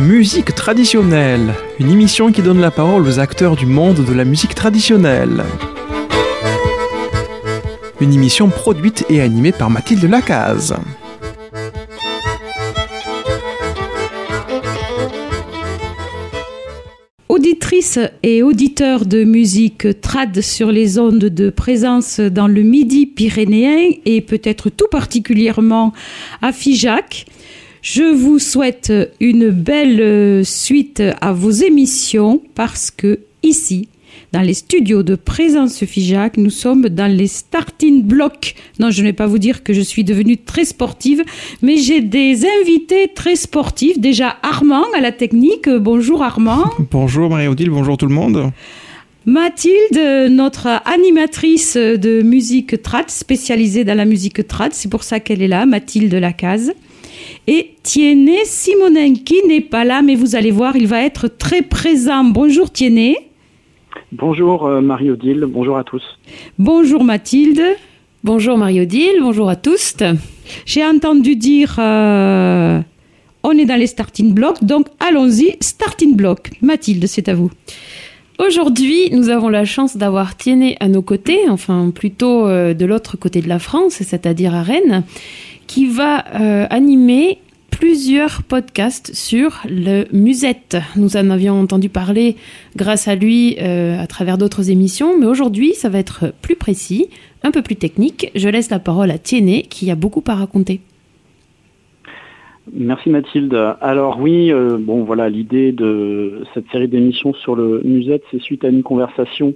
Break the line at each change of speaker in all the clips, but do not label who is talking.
Musique traditionnelle, une émission qui donne la parole aux acteurs du monde de la musique traditionnelle. Une émission produite et animée par Mathilde Lacaze.
Auditrices et auditeurs de musique trad sur les ondes de présence dans le Midi pyrénéen et peut-être tout particulièrement à Figeac, je vous souhaite une belle suite à vos émissions parce que ici, dans les studios de Présence Figeac, nous sommes dans les starting blocks. Non, je ne vais pas vous dire que je suis devenue très sportive, mais j'ai des invités très sportifs. Déjà Armand à la technique. Bonjour Armand.
Bonjour Marie-Odile, bonjour tout le monde.
Mathilde, notre animatrice de musique trad, spécialisée dans la musique trad, c'est pour ça qu'elle est là, Mathilde Lacaze. Et Tiennet Simonin, qui n'est pas là, mais vous allez voir, il va être très présent. Bonjour Tiennet.
Bonjour euh, Marie-Odile, bonjour à tous.
Bonjour Mathilde.
Bonjour Marie-Odile, bonjour à tous.
J'ai entendu dire euh, on est dans les starting blocks, donc allons-y, starting block. Mathilde, c'est à vous.
Aujourd'hui, nous avons la chance d'avoir Tiennet à nos côtés, enfin plutôt euh, de l'autre côté de la France, c'est-à-dire à Rennes, qui va euh, animer plusieurs podcasts sur le musette. Nous en avions entendu parler grâce à lui euh, à travers d'autres émissions, mais aujourd'hui, ça va être plus précis, un peu plus technique. Je laisse la parole à Tiennet qui a beaucoup à raconter.
Merci Mathilde. Alors oui, euh, bon voilà, l'idée de cette série d'émissions sur le musette, c'est suite à une conversation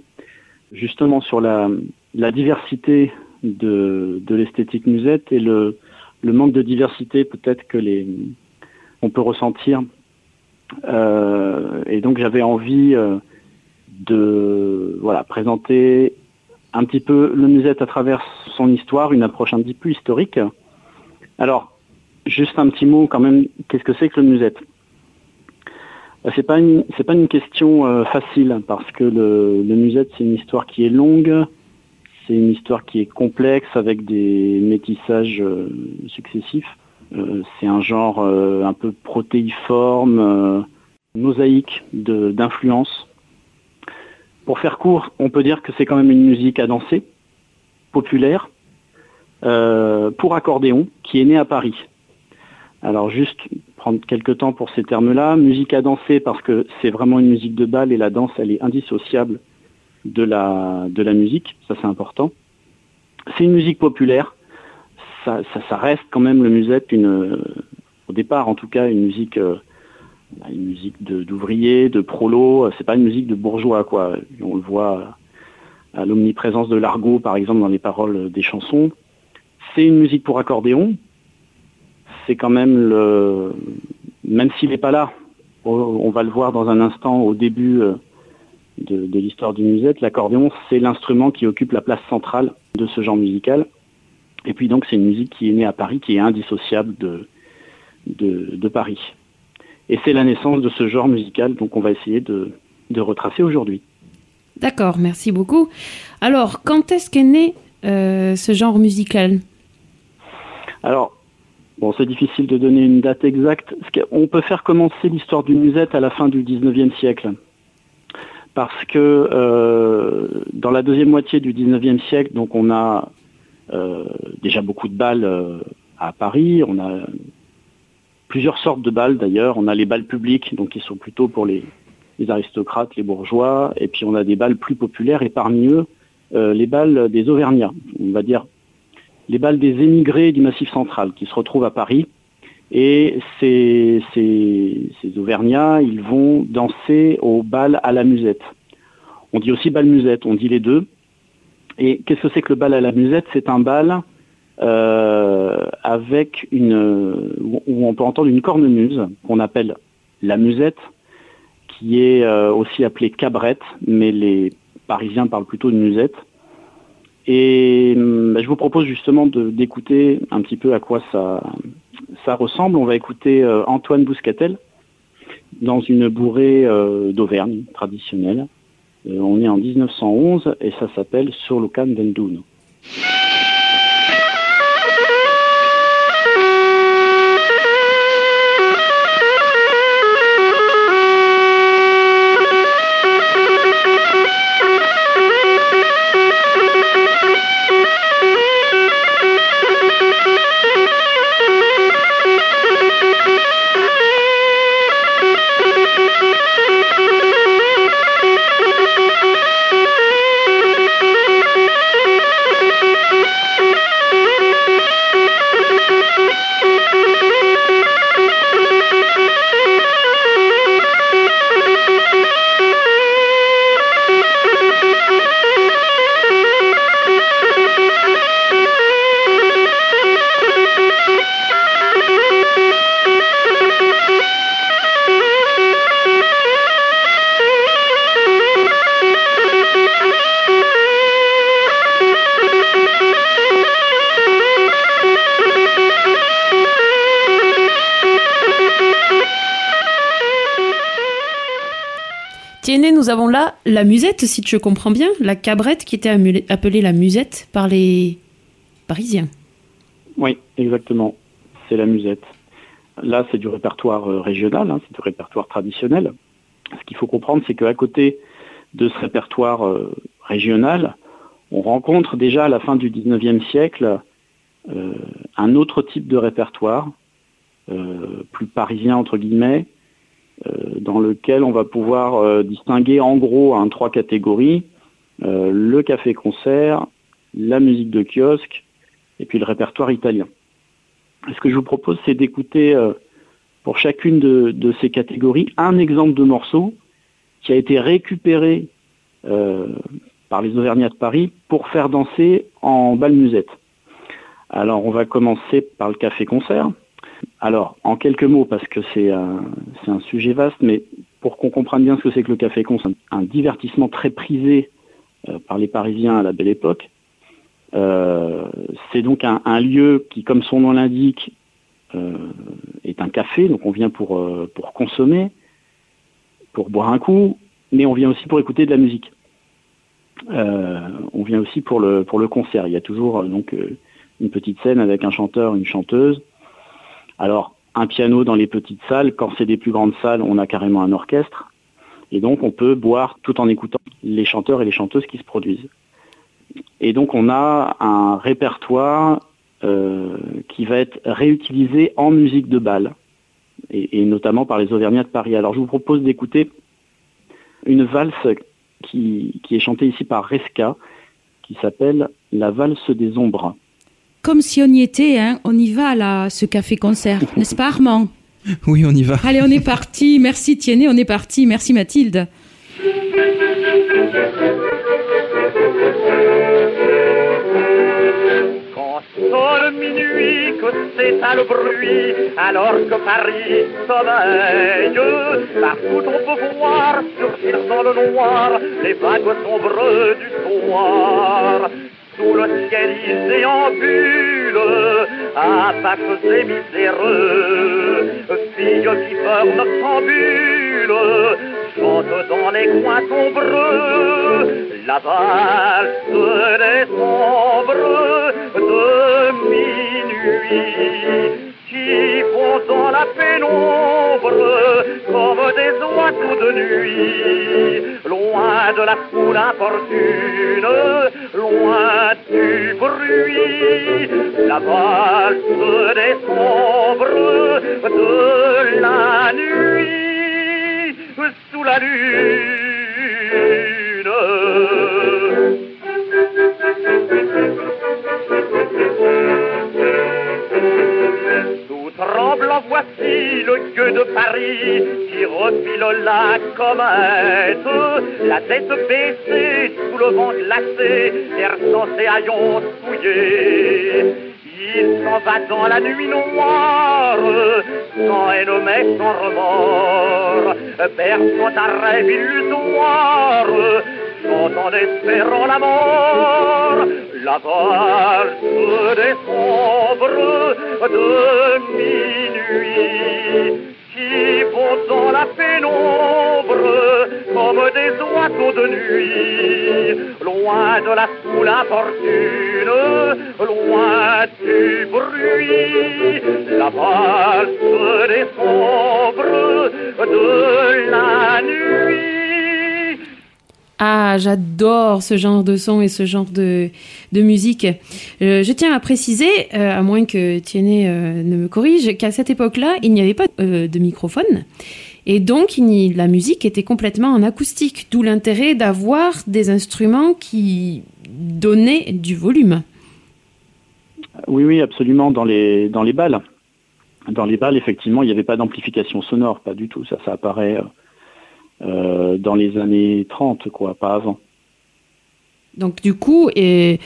justement sur la, la diversité de, de l'esthétique musette et le, le manque de diversité peut-être que les on peut ressentir. Euh, et donc j'avais envie euh, de voilà présenter un petit peu le musette à travers son histoire, une approche un petit peu historique. Alors juste un petit mot quand même, qu'est-ce que c'est que le musette? C'est pas pas une question euh, facile parce que le, le musette c'est une histoire qui est longue, c'est une histoire qui est complexe avec des métissages euh, successifs. Euh, c'est un genre euh, un peu protéiforme, mosaïque d'influences. Pour faire court, on peut dire que c'est quand même une musique à danser, populaire, pour accordéon, qui est née à Paris. Alors juste prendre quelques temps pour ces termes-là. Musique à danser parce que c'est vraiment une musique de bal et la danse, elle est indissociable de la, de musique, ça c'est important. C'est une musique populaire, ça, reste quand même le musette, une, au départ en tout cas, une musique, euh, une musique d'ouvriers, de, prolos, c'est pas une musique de bourgeois quoi. On le voit à l'omniprésence de l'argot par exemple dans les paroles des chansons. C'est une musique pour accordéon, c'est quand même le, même s'il n'est pas là, on va le voir dans un instant au début euh, de, l'histoire du musette, l'accordéon, c'est l'instrument qui occupe la place centrale de ce genre musical. Et puis donc c'est une musique qui est née à Paris, qui est indissociable de, de, Paris. Et c'est la naissance de ce genre musical donc on va essayer de, retracer aujourd'hui.
D'accord, merci beaucoup. Alors, quand est-ce qu'est né euh, ce genre musical?
Alors, bon, c'est difficile de donner une date exacte. On peut faire commencer l'histoire du musette à la fin du 19e siècle parce que euh, dans la deuxième moitié du 19e siècle, donc on a euh, déjà beaucoup de balles euh, à Paris, on a plusieurs sortes de balles d'ailleurs, on a les balles publiques, donc qui sont plutôt pour les, aristocrates, les bourgeois, et puis on a des balles plus populaires, et parmi eux, les balles des Auvergnats, on va dire les balles des émigrés du Massif central, qui se retrouvent à Paris, et ces, Auvergnats, ils vont danser au bal à la musette. On dit aussi bal musette, on dit les deux. Et qu'est-ce que c'est que le bal à la musette? C'est un bal euh, avec une où on peut entendre une cornemuse qu'on appelle la musette, qui est euh, aussi appelée cabrette, mais les Parisiens parlent plutôt de musette. Et bah, je vous propose justement d'écouter un petit peu à quoi ça, ça ressemble. On va écouter euh, Antoine Bouscatel dans une bourrée euh, d'Auvergne traditionnelle. Euh, on est en 1911 et ça s'appelle Sur le Can
nous avons là la musette, si je comprends bien, la cabrette qui était appelée la musette par les Parisiens.
Oui, exactement. C'est la musette. Là, c'est du répertoire euh, régional, hein, c'est du répertoire traditionnel. Ce qu'il faut comprendre, c'est qu'à côté de ce répertoire euh, régional, on rencontre déjà à la fin du 19e siècle euh, un autre type de répertoire, plus parisien entre guillemets, dans lequel on va pouvoir euh, distinguer en gros en trois catégories euh, le café-concert, la musique de kiosque et puis le répertoire italien. Ce que je vous propose, c'est d'écouter pour chacune de, ces catégories un exemple de morceau qui a été récupéré par les Auvergnats de Paris pour faire danser en bal musette. Alors on va commencer par le café-concert. Alors, en quelques mots, parce que c'est un, sujet vaste, mais pour qu'on comprenne bien ce que c'est que le café con, c'est un, divertissement très prisé euh, par les Parisiens à la belle époque. Euh, c'est donc un, lieu qui, comme son nom l'indique, euh, est un café, donc on vient pour, pour consommer, pour boire un coup, mais on vient aussi pour écouter de la musique. on vient aussi pour le, pour le concert. Il y a toujours donc une petite scène avec un chanteur, une chanteuse, alors, un piano dans les petites salles, quand c'est des plus grandes salles, on a carrément un orchestre. Et donc, on peut boire tout en écoutant les chanteurs et les chanteuses qui se produisent. Et donc, on a un répertoire euh, qui va être réutilisé en musique de bal, et, notamment par les Auvergnats de Paris. Alors, je vous propose d'écouter une valse qui, qui est chantée ici par Resca, qui s'appelle La valse des ombres
comme si on y était, hein, on y va là, ce café-concert, n'est-ce pas Armand?
Oui, on y va.
Allez, on est parti. Merci Tiennet, on est parti. Merci Mathilde.
Minuit, que s'éteint le bruit, alors que Paris sommeille, partout on peut voir surgir dans le noir les vagues sombres du soir sous le ciel il déambule, Apaches et miséreux, filles qui peuvent noctambule, chantent dans les coins sombreux, la valse des sombres de minuit qui font dans la pénombre de nuit, loin de la foule importune, loin du bruit, la valse des sombres de la nuit, sous la lune. Tremblant, voici le gueux de Paris qui refile la comète, la tête baissée sous le vent glacé, versant ses haillons souillés. Il s'en va dans la nuit noire, sans haine mais sans remords, berçant un rêve illusoire, en espérant la mort, la valse des sombres de minuit qui vont dans la pénombre comme des oiseaux de nuit, loin de la foule infortune, loin du bruit, la valse des sombres.
Ah, j'adore ce genre de son et ce genre de, musique. Euh, je tiens à préciser, euh, à moins que Tiennet euh, ne me corrige, qu'à cette époque-là, il n'y avait pas de microphone. Et donc, la musique était complètement en acoustique, d'où l'intérêt d'avoir des instruments qui donnaient du volume.
Oui, oui, absolument, dans les, dans les balles. Dans les balles, effectivement, il n'y avait pas d'amplification sonore, pas du tout. Ça, ça apparaît euh, dans les années 30, quoi, pas avant.
Donc du coup, et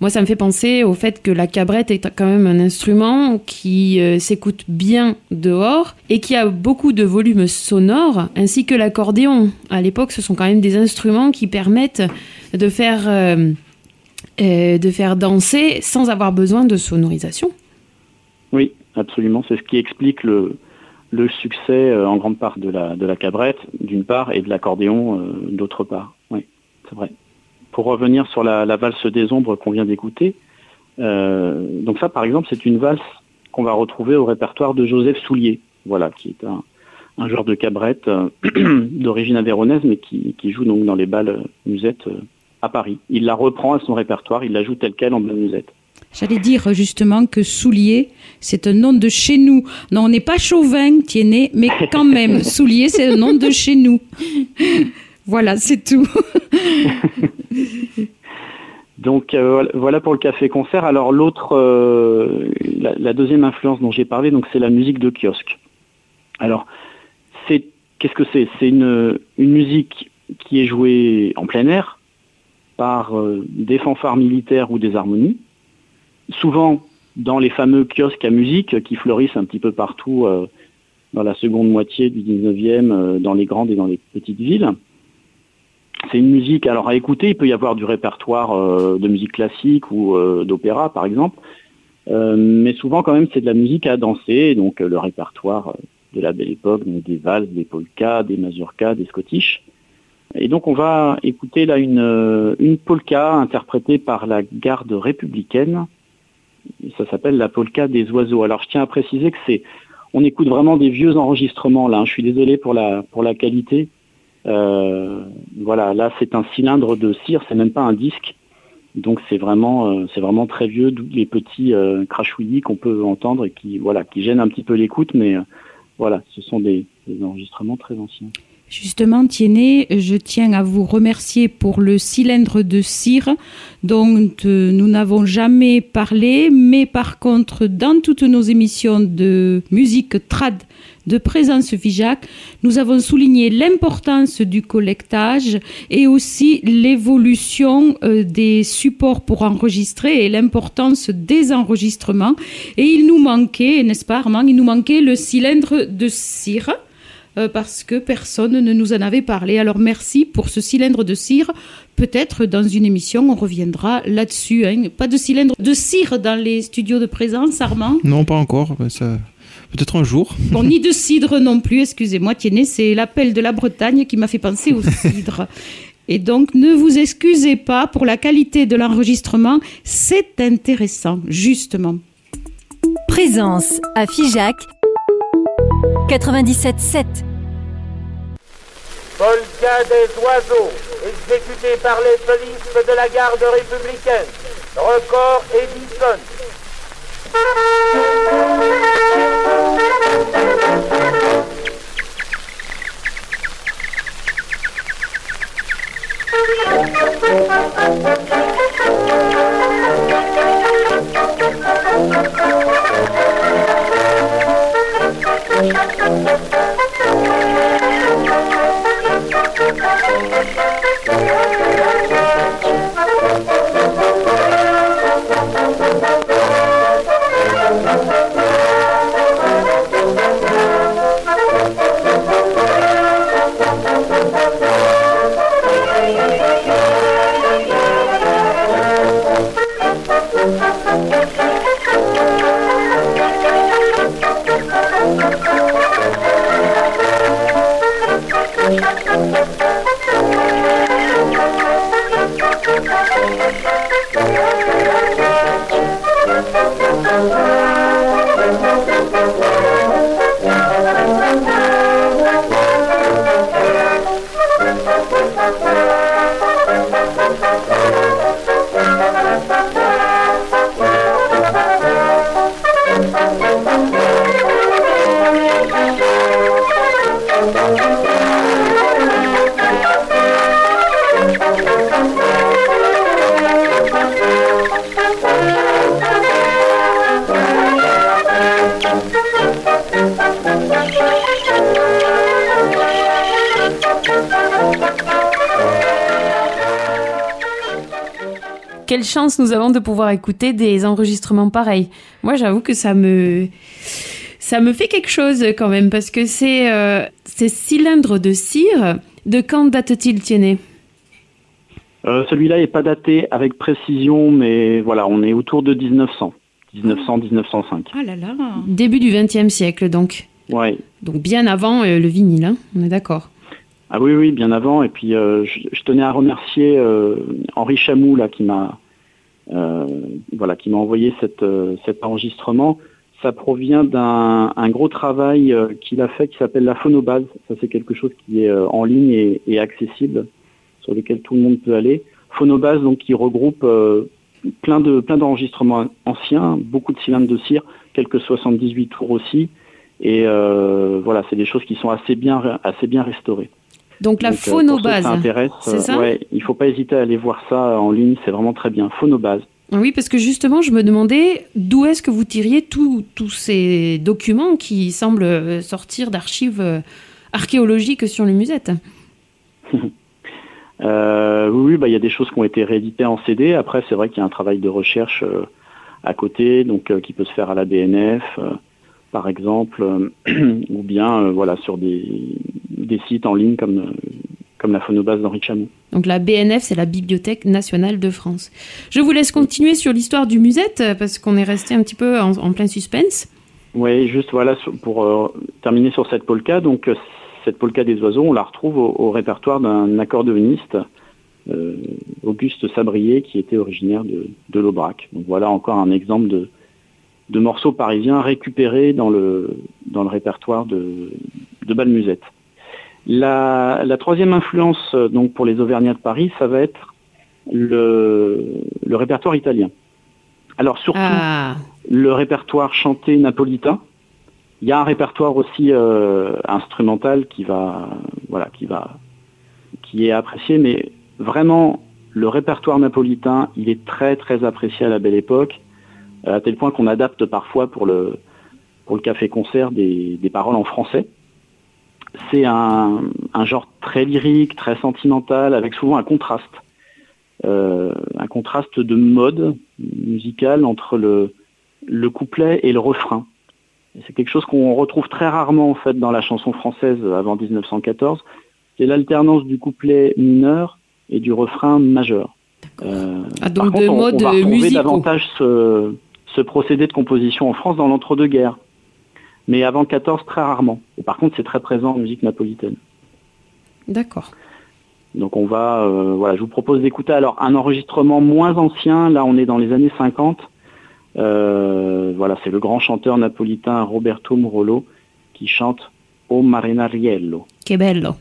moi ça me fait penser au fait que la cabrette est quand même un instrument qui euh, s'écoute bien dehors et qui a beaucoup de volume sonore, ainsi que l'accordéon. À l'époque, ce sont quand même des instruments qui permettent de faire, euh, de faire danser sans avoir besoin de sonorisation.
Oui, absolument. C'est ce qui explique le, le succès euh, en grande part de la, cabrette, d'une part, et de l'accordéon, euh, d'autre part. Oui, c'est vrai. Pour revenir sur la, valse des ombres qu'on vient d'écouter, euh, donc ça, par exemple, c'est une valse qu'on va retrouver au répertoire de Joseph Soulier, voilà, qui est un, joueur de cabrette d'origine avéronaise, mais qui, joue donc dans les balles musettes à Paris. Il la reprend à son répertoire, il la joue telle quelle en balle musette.
J'allais dire justement que Soulier, c'est un nom de chez nous. Non, on n'est pas chauvin, Tiennet, mais quand même, Soulier, c'est un nom de chez nous. voilà, c'est tout.
donc euh, voilà pour le café-concert. Alors l'autre, euh, la, deuxième influence dont j'ai parlé, donc c'est la musique de kiosque. Alors, c'est qu'est-ce que c'est? C'est une, musique qui est jouée en plein air par euh, des fanfares militaires ou des harmonies souvent dans les fameux kiosques à musique qui fleurissent un petit peu partout euh, dans la seconde moitié du 19e, euh, dans les grandes et dans les petites villes. C'est une musique, alors à écouter, il peut y avoir du répertoire euh, de musique classique ou d'opéra par exemple, mais souvent quand même c'est de la musique à danser, donc le répertoire de la belle époque, des valses, des polkas, des mazurkas, des scottish. Et donc on va écouter là une polka interprétée par la garde républicaine ça s'appelle la polka des oiseaux. Alors je tiens à préciser que c'est, on écoute vraiment des vieux enregistrements là. Hein. Je suis désolé pour la pour la qualité. Euh, voilà, là c'est un cylindre de cire, c'est même pas un disque. Donc c'est vraiment euh, vraiment très vieux, d'où les petits euh, crachouillis qu'on peut entendre et qui voilà qui gênent un petit peu l'écoute, mais voilà, ce sont des enregistrements très anciens.
Justement, Tiennet, je tiens à vous remercier pour le cylindre de cire dont euh, nous n'avons jamais parlé, mais par contre, dans toutes nos émissions de musique trad de présence FIJAC, nous avons souligné l'importance du collectage et aussi l'évolution euh, des supports pour enregistrer et l'importance des enregistrements. Et il nous manquait, n'est-ce pas Armand, il nous manquait le cylindre de cire euh, parce que personne ne nous en avait parlé. Alors merci pour ce cylindre de cire. Peut-être dans une émission, on reviendra là-dessus. Hein. Pas de cylindre de cire dans les studios de présence, Armand?
Non, pas encore. Ça... Peut-être un jour.
Bon, ni de cidre non plus, excusez-moi, Tiennet, c'est l'appel de la Bretagne qui m'a fait penser au cidre. Et donc, ne vous excusez pas pour la qualité de l'enregistrement, c'est intéressant, justement.
Présence à Figeac 97.7
Polka des oiseaux, exécuté par les polices de la garde républicaine. Record Edison.
Quelle chance nous avons de pouvoir écouter des enregistrements pareils. Moi, j'avoue que ça me ça me fait quelque chose quand même parce que c'est euh, ces cylindres de cire. De quand date-t-il, Tiennet?
Euh, Celui-là n'est pas daté avec précision, mais voilà, on est autour de 1900. 1900-1905.
Ah là là.
Début du XXe siècle, donc.
Ouais.
Donc bien avant euh, le vinyle, hein, on est d'accord.
Ah oui, oui, bien avant. Et puis, euh, je, je tenais à remercier euh, Henri Chamou, là, qui m'a voilà, qui m'a envoyé euh, cet enregistrement. Ça provient d'un un gros travail euh, qu'il a fait qui s'appelle la phonobase. Ça, c'est quelque chose qui est euh, en ligne et, accessible, sur lequel tout le monde peut aller. Phonobase, donc, qui regroupe euh, plein de d'enregistrements anciens, beaucoup de cylindres de cire, quelques 78 tours aussi. Et euh, voilà, c'est des choses qui sont assez bien restaurées.
Donc la
euh,
phonobase. c'est
euh,
ça
ouais, il faut pas hésiter à aller voir ça en ligne, c'est vraiment très bien. Phonobase.
Oui, parce que justement, je me demandais d'où est-ce que vous tiriez tous tous ces documents qui semblent euh, sortir d'archives archéologiques sur le musette.
Euh, oui, bah, il y a des choses qui ont été rééditées en CD. Après, c'est vrai qu'il y a un travail de recherche euh, à côté, donc euh, qui peut se faire à la BNF, par exemple, euh, ou bien euh, voilà sur des, des sites en ligne comme, euh, comme la phonobase d'Henri Chamou.
Donc la BNF, c'est la Bibliothèque nationale de France. Je vous laisse continuer sur l'histoire du musette, parce qu'on est resté un petit peu en, en plein suspense.
Oui, juste voilà pour euh, terminer sur cette polka. Donc cette polka des oiseaux, on la retrouve au, au répertoire d'un accordéoniste, euh, Auguste Sabrier, qui était originaire de, de l'Aubrac. Donc voilà encore un exemple de, de morceaux parisiens récupérés dans le dans le répertoire de, de Balmusette. La, la troisième influence euh, donc pour les Auvergnats de Paris, ça va être le, le répertoire italien. Alors surtout
Ah,
le répertoire chanté napolitain. Il y a un répertoire aussi euh, instrumental qui va, voilà, qui va, qui est apprécié, mais vraiment le répertoire napolitain, il est très très apprécié à la belle époque, à tel point qu'on adapte parfois pour le pour le café-concert des, des paroles en français. C'est un, un genre très lyrique, très sentimental, avec souvent un contraste, euh, un contraste de mode musical entre le le couplet et le refrain. C'est quelque chose qu'on retrouve très rarement en fait dans la chanson française avant 1914. C'est l'alternance du couplet mineur et du refrain majeur. Euh,
Ah,
par
donc
contre,
de
on, va retrouver
musicaux.
davantage ce, ce procédé de composition en France dans l'entre-deux-guerres. Mais avant 14, très rarement. Et par contre, c'est très présent en musique napolitaine.
D'accord.
Donc on va, euh, voilà, je vous propose d'écouter alors un enregistrement moins ancien. Là, on est dans les années 50. Euh, voilà, c'est le grand chanteur napolitain Roberto Murolo qui chante O Marinariello.
Que bello.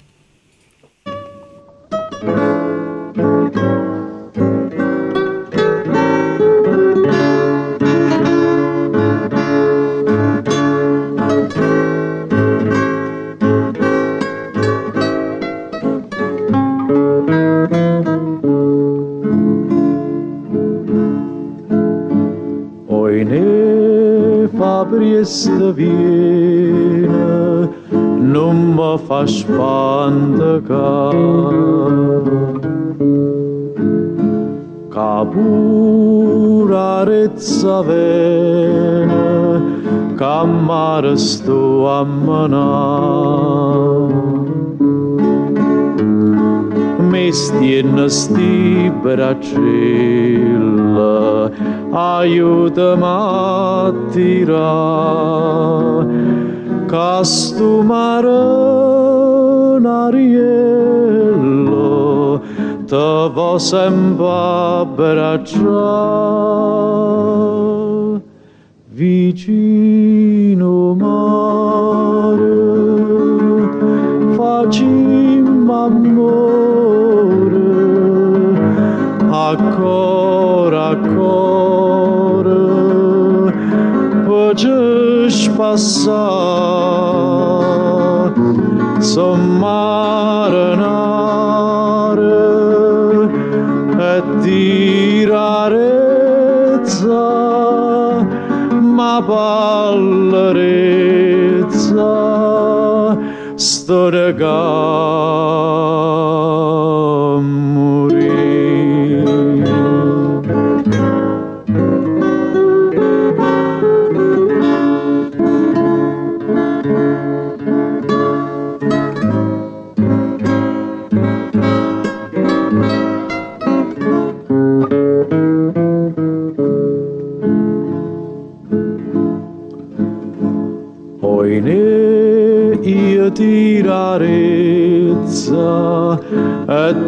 aș pantăca. Ca burareța venă, ca marăstu amăna. năsti stibra cella, aiuta a tirare a tirare, castumarenariello, te vo sempre abbracciare, vicino mare, facciamo amore, a passar sommar nare e tirarezza ma ballerezza sto regato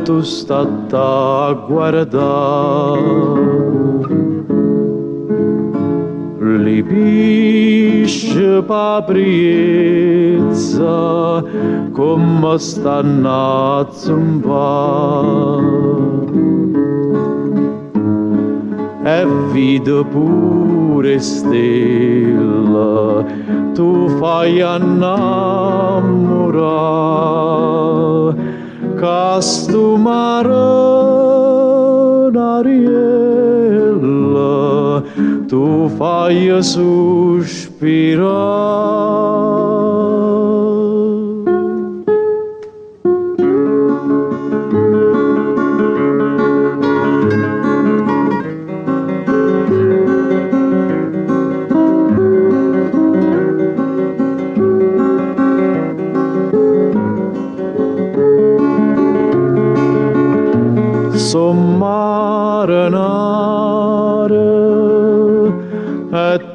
tu stata a guardare. Lipisce papriezza come stanno a e vide pure stella tu fai innamorare costumarán ariela tu fai suspirar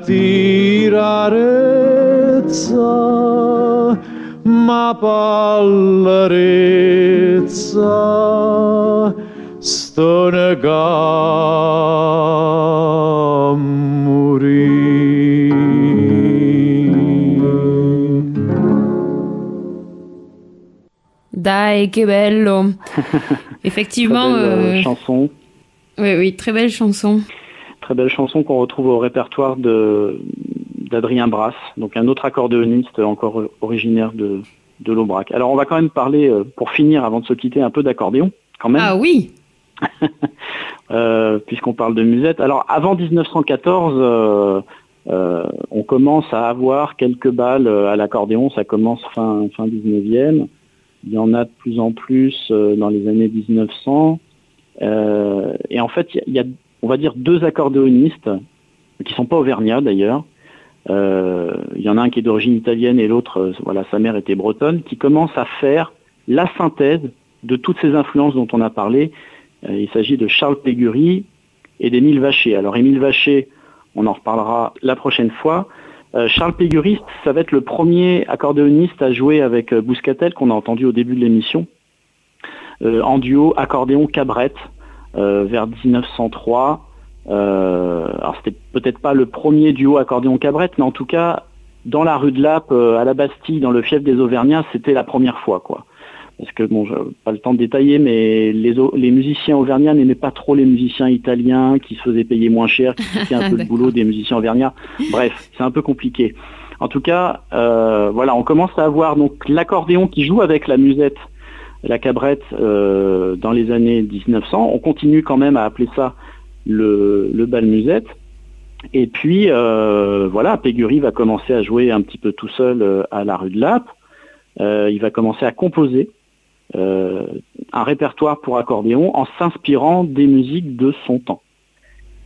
tirarezza ma pallerezza sto nega
Dai, che bello Effectivement,
Très belle, euh,
euh,
chanson.
oui, oui, très belle chanson.
Très belle chanson qu'on retrouve au répertoire d'Adrien Brass, donc un autre accordéoniste encore originaire de, de l'Aubrac. Alors on va quand même parler, euh, pour finir, avant de se quitter, un peu d'accordéon, quand même,
Ah oui
euh, puisqu'on parle de musette. Alors avant 1914, euh, euh, on commence à avoir quelques balles à l'accordéon, ça commence fin, fin 19e. Il y en a de plus en plus dans les années 1900. Euh, et en fait, il y a- il y, a, on va dire, deux accordéonistes, qui sont pas auvergnats d'ailleurs. Euh, il y en a un qui est d'origine italienne et l'autre, euh, voilà, sa mère était bretonne, qui commencent à faire la synthèse de toutes ces influences dont on a parlé. Euh, il s'agit de Charles Pégury et d'Émile Vacher. Alors Émile Vacher, on en reparlera la prochaine fois. Euh, Charles Pégury, ça va être le premier accordéoniste à jouer avec euh, Bouscatel qu'on a entendu au début de l'émission, euh, en duo accordéon-cabrette euh, vers 1903. Euh, alors c'était peut-être pas le premier duo accordéon-cabrette, mais en tout cas dans la rue de Lappe, euh, à la Bastille, dans le fief des Auvergnats, c'était la première fois, quoi. Parce que bon, pas le temps de détailler, mais les, musiciens auvergnats n'aimaient pas trop les musiciens italiens qui se faisaient payer moins cher, qui piquaient un peu le boulot des musiciens auvergnats. Bref, c'est un peu compliqué. En tout cas, euh, voilà, on commence à avoir donc l'accordéon qui joue avec la musette, la cabrette euh, dans les années 1900. On continue quand même à appeler ça le, le bal musette. Et puis euh, voilà, Pégury va commencer à jouer un petit peu tout seul euh, à la rue de Lappe. Il va commencer à composer un répertoire pour accordéon en s'inspirant des musiques de son temps.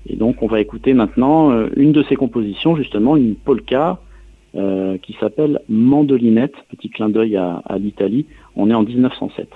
Et donc on va écouter maintenant une de ses compositions, justement une polka euh, qui s'appelle Mandolinette, petit clin d'œil à, à l'Italie. On est en 1907.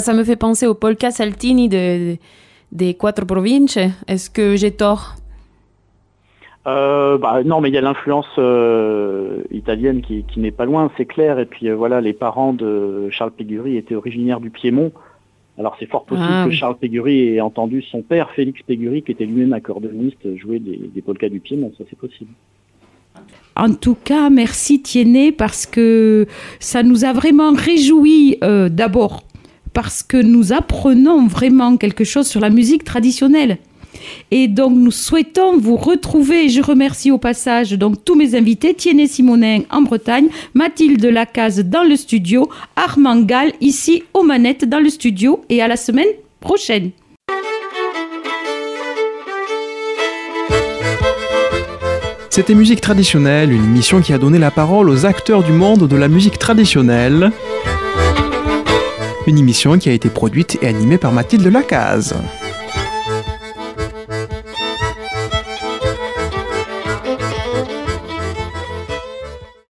Ça, ça me fait penser au polka saltini de, des Quattro Province. Est-ce que j'ai tort?
Euh, bah, non, mais il y a l'influence euh, italienne qui, qui n'est pas loin, c'est clair. Et puis euh, voilà, les parents de Charles Pégury étaient originaires du Piémont. Alors c'est fort possible
Ah,
que. Charles Pégury ait entendu son père, Félix Pégury, qui était lui-même accordéoniste, jouer des, des polkas du Piémont. Ça c'est possible.
En tout cas, merci Tiennet parce que ça nous a vraiment réjouis euh, d'abord parce que nous apprenons vraiment quelque chose sur la musique traditionnelle. Et donc nous souhaitons vous retrouver. Je remercie au passage donc tous mes invités Tiennet Simonin en Bretagne, Mathilde Lacaze dans le studio, Armand Gall ici aux manettes dans le studio et à la semaine prochaine.
C'était Musique traditionnelle, une émission qui a donné la parole aux acteurs du monde de la musique traditionnelle. Une émission qui a été produite et animée par Mathilde Lacaze.